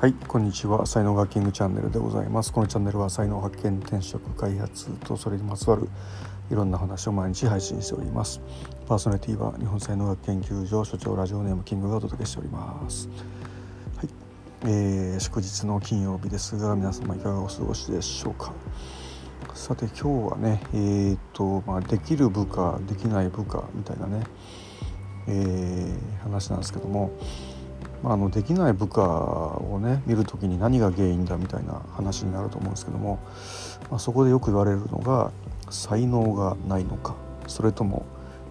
はいこんにちは。才能学キングチャンネルでございます。このチャンネルは才能発見転職開発とそれにまつわるいろんな話を毎日配信しております。パーソナリティは日本才能学研究所所長ラジオネームキングがお届けしております。はい、えー、祝日の金曜日ですが皆様いかがお過ごしでしょうか。さて今日はねえーとまあ、できる部下できない部下みたいなね、えー、話なんですけども、まあ、あのできない部下をね見る時に何が原因だみたいな話になると思うんですけども、まあ、そこでよく言われるのが才能がないのかそれとも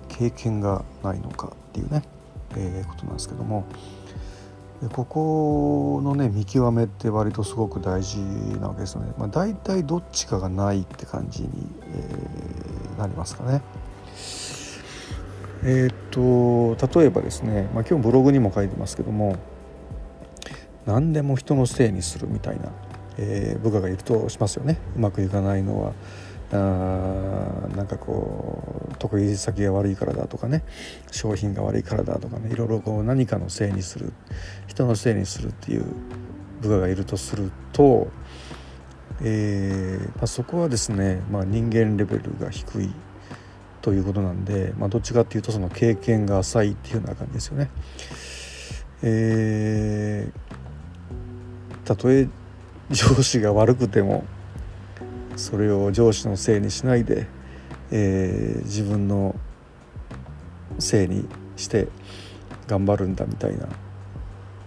経験がないのかっていうね、えー、ことなんですけどもでここのね見極めって割とすごく大事なわけですよね。まあ、大体どっちかがないって感じに、えー、なりますかね。えー、っと例えばですね、まあ、今日ブログにも書いてますけども何でも人のせいにするみたいな、えー、部下がいるとしますよね。うまくいかないのはあなんかこう得意先が悪いからだとかね商品が悪いからだとかねいろいろこう何かのせいにする人のせいにするっていう部下がいるとすると、えーまあ、そこはですね、まあ、人間レベルが低い。ということなんで、まあ、どっちかっていうとその経験が浅いっていうような感じですよね。えー、たとえ上司が悪くてもそれを上司のせいにしないで、えー、自分のせいにして頑張るんだみたいなっ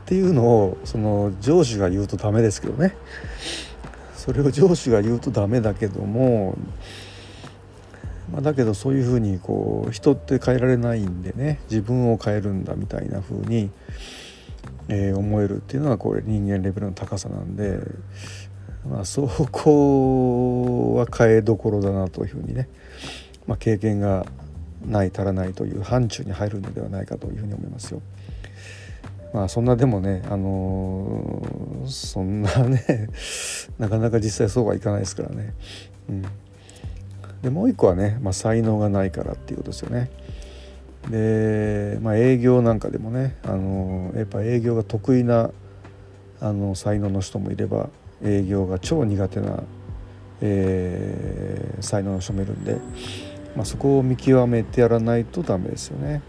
ていうのをその上司が言うとダメですけどねそれを上司が言うとダメだけども、まあ、だけどそういうふうにこう人って変えられないんでね自分を変えるんだみたいなふうに、えー、思えるっていうのはこれ人間レベルの高さなんでまあ、そこは変えどころだなというふうにね、まあ、経験がない足らないという範疇に入るのではないかというふうに思いますよ。まあそんなでもね、あのー、そんなね なかなか実際そうはいかないですからね。うん、でもう一個はね、まあ、才能がないからっていうことですよね。で、まあ、営業なんかでもね、あの、やっぱ営業が得意なあの才能の人もいれば営業が超苦手な、えー、才能の人もいるんで、まあ、そこを見極めてやらないとダメですよね。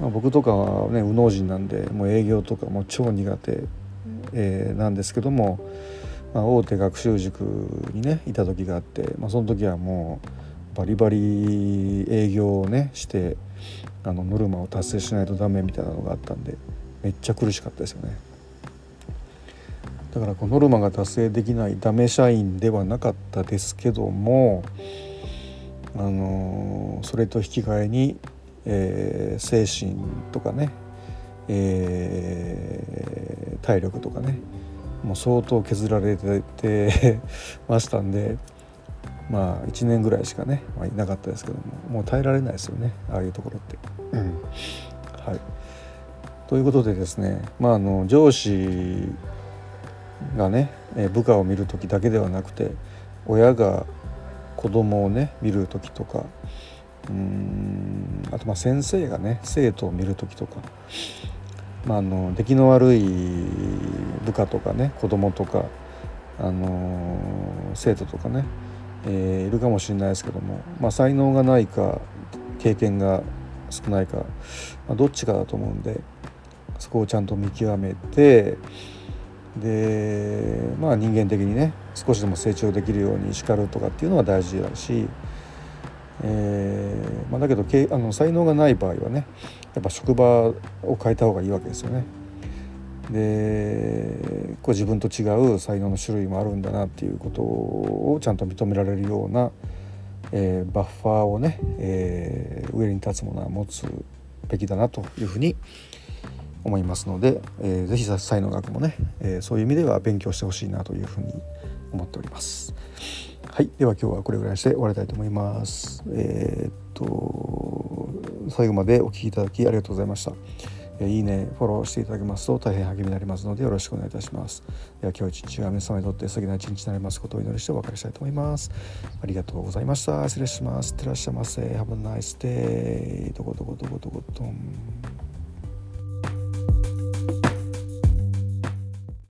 まあ、僕とかはね右脳人なんでもう営業とかも超苦手、えー、なんですけども、まあ、大手学習塾にねいた時があって、まあ、その時はもうバリバリ営業をねしてあのノルマを達成しないとダメみたいなのがあったんでめっちゃ苦しかったですよね。だからこうノルマが達成できないダメ社員ではなかったですけどもあのそれと引き換えに、えー、精神とかね、えー、体力とかねもう相当削られてましたんで まあ1年ぐらいしかね、まあ、いなかったですけどももう耐えられないですよねああいうところって。はい、ということでですね、まあ、あの上司がね部下を見る時だけではなくて親が子供をね見る時とかうんあとまあ先生がね生徒を見る時とか、まあ、あの出来の悪い部下とかね子供とか、あの生徒とかね、えー、いるかもしれないですけども、まあ、才能がないか経験が少ないか、まあ、どっちかだと思うんでそこをちゃんと見極めてでまあ人間的にね少しでも成長できるように叱るとかっていうのは大事だし、えーまあ、だけどあの才能がない場合はねやっぱ職場を変えた方がいいわけですよね。でこう自分と違う才能の種類もあるんだなっていうことをちゃんと認められるような、えー、バッファーをね、えー、上に立つものは持つべきだなというふうに思いますので、えー、ぜひ才能学もね、えー、そういう意味では勉強してほしいなというふうに思っております。はい、では今日はこれぐらいにして終わりたいと思います。えー、っと最後までお聴きいただきありがとうございました。いいね、フォローしていただけますと大変励みになりますのでよろしくお願いいたします。では今日一日は皆様にとって素敵な一日になりますことをお祈りしてお別れしたいと思います。ありがとうございました。失礼します。いってらっしゃいませ。Have a nice day. どこどこどこどこどん。